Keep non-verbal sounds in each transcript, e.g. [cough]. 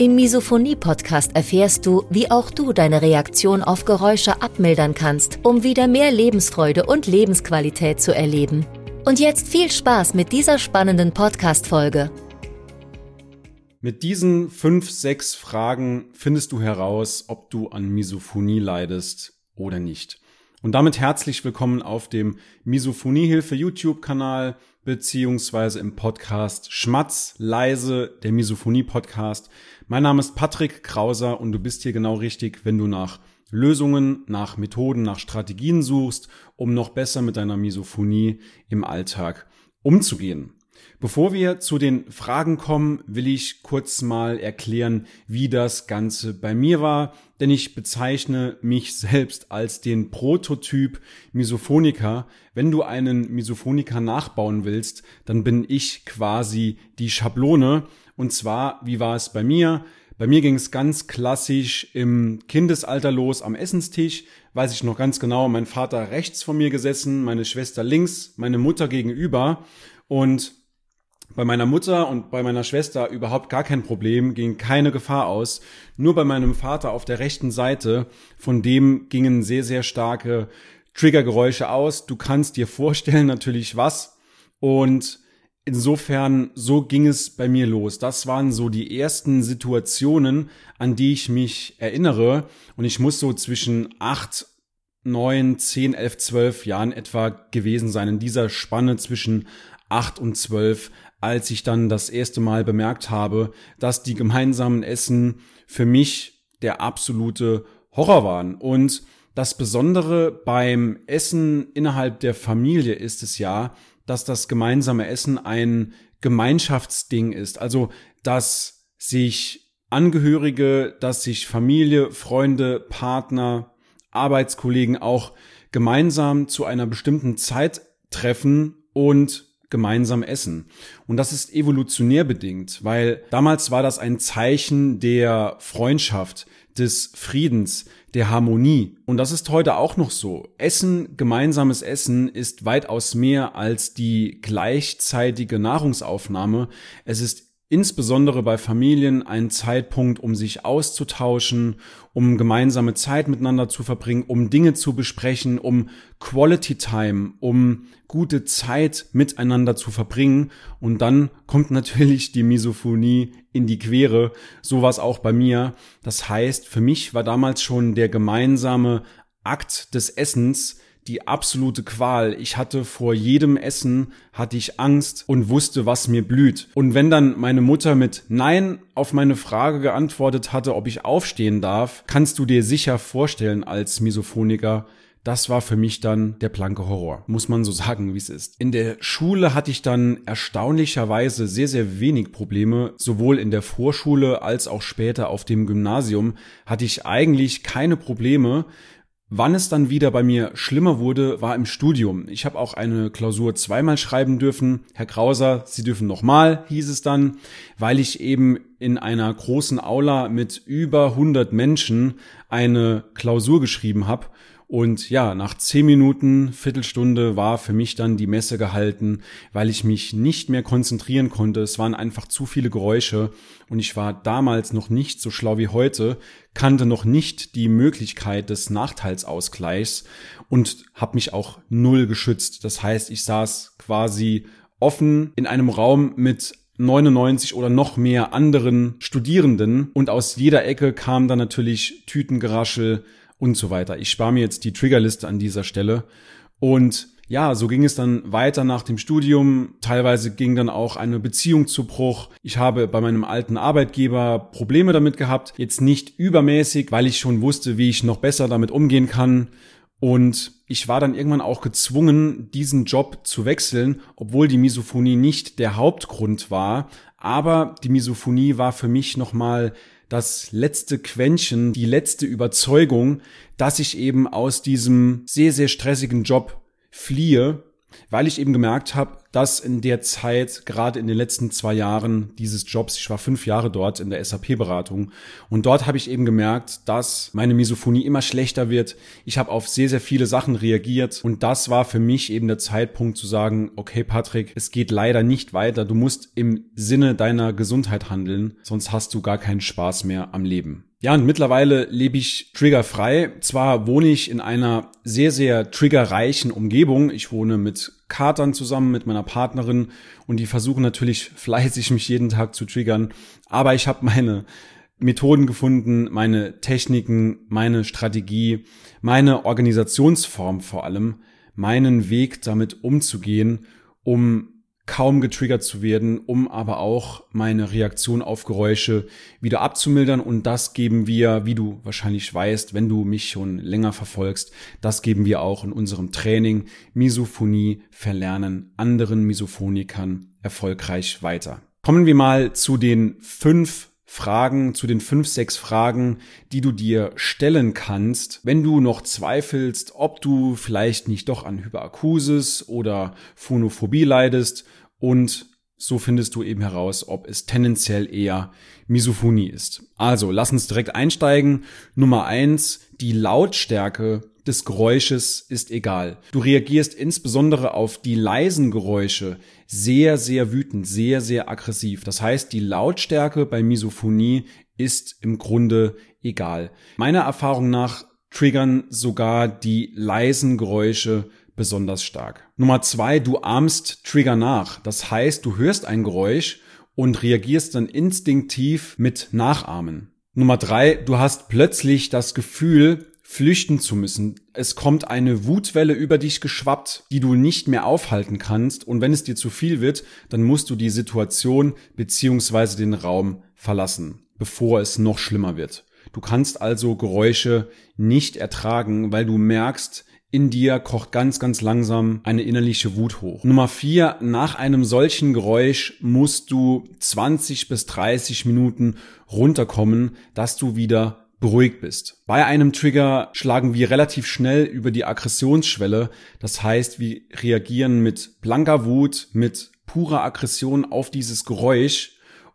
Im Misophonie-Podcast erfährst du, wie auch du deine Reaktion auf Geräusche abmildern kannst, um wieder mehr Lebensfreude und Lebensqualität zu erleben. Und jetzt viel Spaß mit dieser spannenden Podcast-Folge. Mit diesen fünf, sechs Fragen findest du heraus, ob du an Misophonie leidest oder nicht. Und damit herzlich willkommen auf dem Misophoniehilfe YouTube-Kanal beziehungsweise im Podcast Schmatz leise, der Misophonie-Podcast. Mein Name ist Patrick Krauser und du bist hier genau richtig, wenn du nach Lösungen, nach Methoden, nach Strategien suchst, um noch besser mit deiner Misophonie im Alltag umzugehen. Bevor wir zu den Fragen kommen, will ich kurz mal erklären, wie das Ganze bei mir war, denn ich bezeichne mich selbst als den Prototyp Misophoniker. Wenn du einen Misophoniker nachbauen willst, dann bin ich quasi die Schablone. Und zwar, wie war es bei mir? Bei mir ging es ganz klassisch im Kindesalter los am Essenstisch. Weiß ich noch ganz genau, mein Vater rechts von mir gesessen, meine Schwester links, meine Mutter gegenüber. Und bei meiner Mutter und bei meiner Schwester überhaupt gar kein Problem, ging keine Gefahr aus. Nur bei meinem Vater auf der rechten Seite, von dem gingen sehr, sehr starke Triggergeräusche aus. Du kannst dir vorstellen natürlich was. Und insofern, so ging es bei mir los. Das waren so die ersten Situationen, an die ich mich erinnere. Und ich muss so zwischen acht, neun, zehn, elf, zwölf Jahren etwa gewesen sein. In dieser Spanne zwischen acht und zwölf als ich dann das erste Mal bemerkt habe, dass die gemeinsamen Essen für mich der absolute Horror waren. Und das Besondere beim Essen innerhalb der Familie ist es ja, dass das gemeinsame Essen ein Gemeinschaftsding ist. Also, dass sich Angehörige, dass sich Familie, Freunde, Partner, Arbeitskollegen auch gemeinsam zu einer bestimmten Zeit treffen und gemeinsam essen. Und das ist evolutionär bedingt, weil damals war das ein Zeichen der Freundschaft, des Friedens, der Harmonie. Und das ist heute auch noch so. Essen, gemeinsames Essen ist weitaus mehr als die gleichzeitige Nahrungsaufnahme. Es ist insbesondere bei Familien ein Zeitpunkt, um sich auszutauschen, um gemeinsame Zeit miteinander zu verbringen, um Dinge zu besprechen, um Quality Time, um gute Zeit miteinander zu verbringen. Und dann kommt [laughs] natürlich die Misophonie in die Quere. So war es auch bei mir. Das heißt, für mich war damals schon der gemeinsame Akt des Essens die absolute Qual. Ich hatte vor jedem Essen, hatte ich Angst und wusste, was mir blüht. Und wenn dann meine Mutter mit Nein auf meine Frage geantwortet hatte, ob ich aufstehen darf, kannst du dir sicher vorstellen als Misophoniker, das war für mich dann der blanke Horror, muss man so sagen, wie es ist. In der Schule hatte ich dann erstaunlicherweise sehr, sehr wenig Probleme. Sowohl in der Vorschule als auch später auf dem Gymnasium hatte ich eigentlich keine Probleme. Wann es dann wieder bei mir schlimmer wurde, war im Studium. Ich habe auch eine Klausur zweimal schreiben dürfen. Herr Krauser, Sie dürfen nochmal, hieß es dann, weil ich eben in einer großen Aula mit über 100 Menschen eine Klausur geschrieben habe und ja, nach zehn Minuten, Viertelstunde war für mich dann die Messe gehalten, weil ich mich nicht mehr konzentrieren konnte. Es waren einfach zu viele Geräusche und ich war damals noch nicht so schlau wie heute, kannte noch nicht die Möglichkeit des Nachteilsausgleichs und habe mich auch null geschützt. Das heißt, ich saß quasi offen in einem Raum mit 99 oder noch mehr anderen Studierenden und aus jeder Ecke kam dann natürlich Tütengeraschel, und so weiter. Ich spare mir jetzt die Triggerliste an dieser Stelle. Und ja, so ging es dann weiter nach dem Studium. Teilweise ging dann auch eine Beziehung zu Bruch. Ich habe bei meinem alten Arbeitgeber Probleme damit gehabt. Jetzt nicht übermäßig, weil ich schon wusste, wie ich noch besser damit umgehen kann. Und ich war dann irgendwann auch gezwungen, diesen Job zu wechseln, obwohl die Misophonie nicht der Hauptgrund war. Aber die Misophonie war für mich nochmal das letzte Quäntchen, die letzte Überzeugung, dass ich eben aus diesem sehr, sehr stressigen Job fliehe, weil ich eben gemerkt habe, dass in der Zeit, gerade in den letzten zwei Jahren dieses Jobs, ich war fünf Jahre dort in der SAP-Beratung und dort habe ich eben gemerkt, dass meine Misophonie immer schlechter wird. Ich habe auf sehr, sehr viele Sachen reagiert und das war für mich eben der Zeitpunkt zu sagen, okay Patrick, es geht leider nicht weiter. Du musst im Sinne deiner Gesundheit handeln, sonst hast du gar keinen Spaß mehr am Leben. Ja, und mittlerweile lebe ich triggerfrei. Zwar wohne ich in einer sehr, sehr triggerreichen Umgebung. Ich wohne mit Katern zusammen, mit meiner Partnerin und die versuchen natürlich [laughs] fleißig mich jeden Tag zu triggern. Aber ich habe meine Methoden gefunden, meine Techniken, meine Strategie, meine Organisationsform vor allem, meinen Weg damit umzugehen, um kaum getriggert zu werden, um aber auch meine Reaktion auf Geräusche wieder abzumildern. Und das geben wir, wie du wahrscheinlich weißt, wenn du mich schon länger verfolgst, das geben wir auch in unserem Training Misophonie verlernen anderen Misophonikern erfolgreich weiter. Kommen wir mal zu den fünf Fragen, zu den fünf, sechs Fragen, die du dir stellen kannst, wenn du noch zweifelst, ob du vielleicht nicht doch an Hyperakusis oder Phonophobie leidest und so findest du eben heraus, ob es tendenziell eher Misophonie ist. Also, lass uns direkt einsteigen. Nummer eins, die Lautstärke des Geräusches ist egal. Du reagierst insbesondere auf die leisen Geräusche sehr, sehr wütend, sehr, sehr aggressiv. Das heißt, die Lautstärke bei Misophonie ist im Grunde egal. Meiner Erfahrung nach triggern sogar die leisen Geräusche besonders stark. Nummer zwei, du ahmst Trigger nach. Das heißt, du hörst ein Geräusch und reagierst dann instinktiv mit Nachahmen. Nummer drei, du hast plötzlich das Gefühl, flüchten zu müssen. Es kommt eine Wutwelle über dich geschwappt, die du nicht mehr aufhalten kannst. Und wenn es dir zu viel wird, dann musst du die Situation beziehungsweise den Raum verlassen, bevor es noch schlimmer wird. Du kannst also Geräusche nicht ertragen, weil du merkst, in dir kocht ganz, ganz langsam eine innerliche Wut hoch. Nummer vier, nach einem solchen Geräusch musst du 20 bis 30 Minuten runterkommen, dass du wieder beruhigt bist. Bei einem Trigger schlagen wir relativ schnell über die Aggressionsschwelle. Das heißt, wir reagieren mit blanker Wut, mit purer Aggression auf dieses Geräusch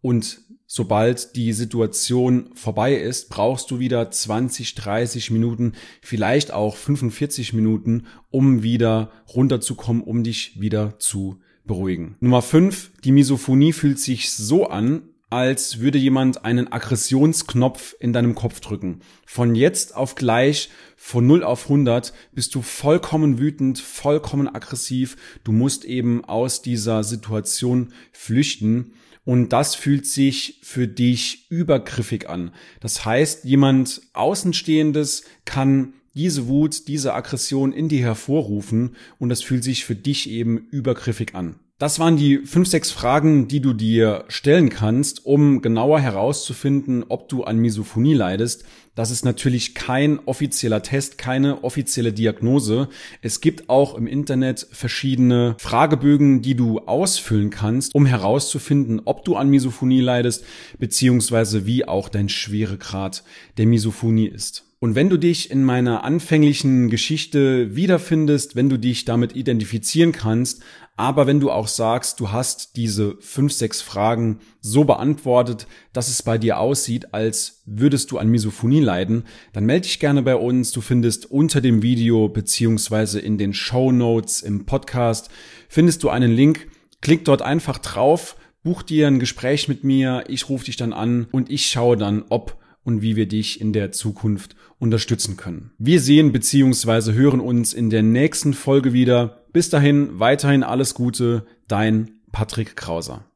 und sobald die Situation vorbei ist, brauchst du wieder 20, 30 Minuten, vielleicht auch 45 Minuten, um wieder runterzukommen, um dich wieder zu beruhigen. Nummer 5. Die Misophonie fühlt sich so an, als würde jemand einen Aggressionsknopf in deinem Kopf drücken. Von jetzt auf gleich, von 0 auf 100, bist du vollkommen wütend, vollkommen aggressiv. Du musst eben aus dieser Situation flüchten. Und das fühlt sich für dich übergriffig an. Das heißt, jemand Außenstehendes kann diese Wut, diese Aggression in dir hervorrufen und das fühlt sich für dich eben übergriffig an. Das waren die fünf, sechs Fragen, die du dir stellen kannst, um genauer herauszufinden, ob du an Misophonie leidest. Das ist natürlich kein offizieller Test, keine offizielle Diagnose. Es gibt auch im Internet verschiedene Fragebögen, die du ausfüllen kannst, um herauszufinden, ob du an Misophonie leidest, beziehungsweise wie auch dein Schweregrad der Misophonie ist. Und wenn du dich in meiner anfänglichen Geschichte wiederfindest, wenn du dich damit identifizieren kannst, aber wenn du auch sagst, du hast diese fünf, sechs Fragen so beantwortet, dass es bei dir aussieht, als würdest du an Misophonie leiden, dann melde dich gerne bei uns. Du findest unter dem Video beziehungsweise in den Show Notes im Podcast findest du einen Link. Klick dort einfach drauf, buch dir ein Gespräch mit mir, ich rufe dich dann an und ich schaue dann, ob und wie wir dich in der Zukunft unterstützen können. Wir sehen beziehungsweise hören uns in der nächsten Folge wieder. Bis dahin weiterhin alles Gute, dein Patrick Krauser.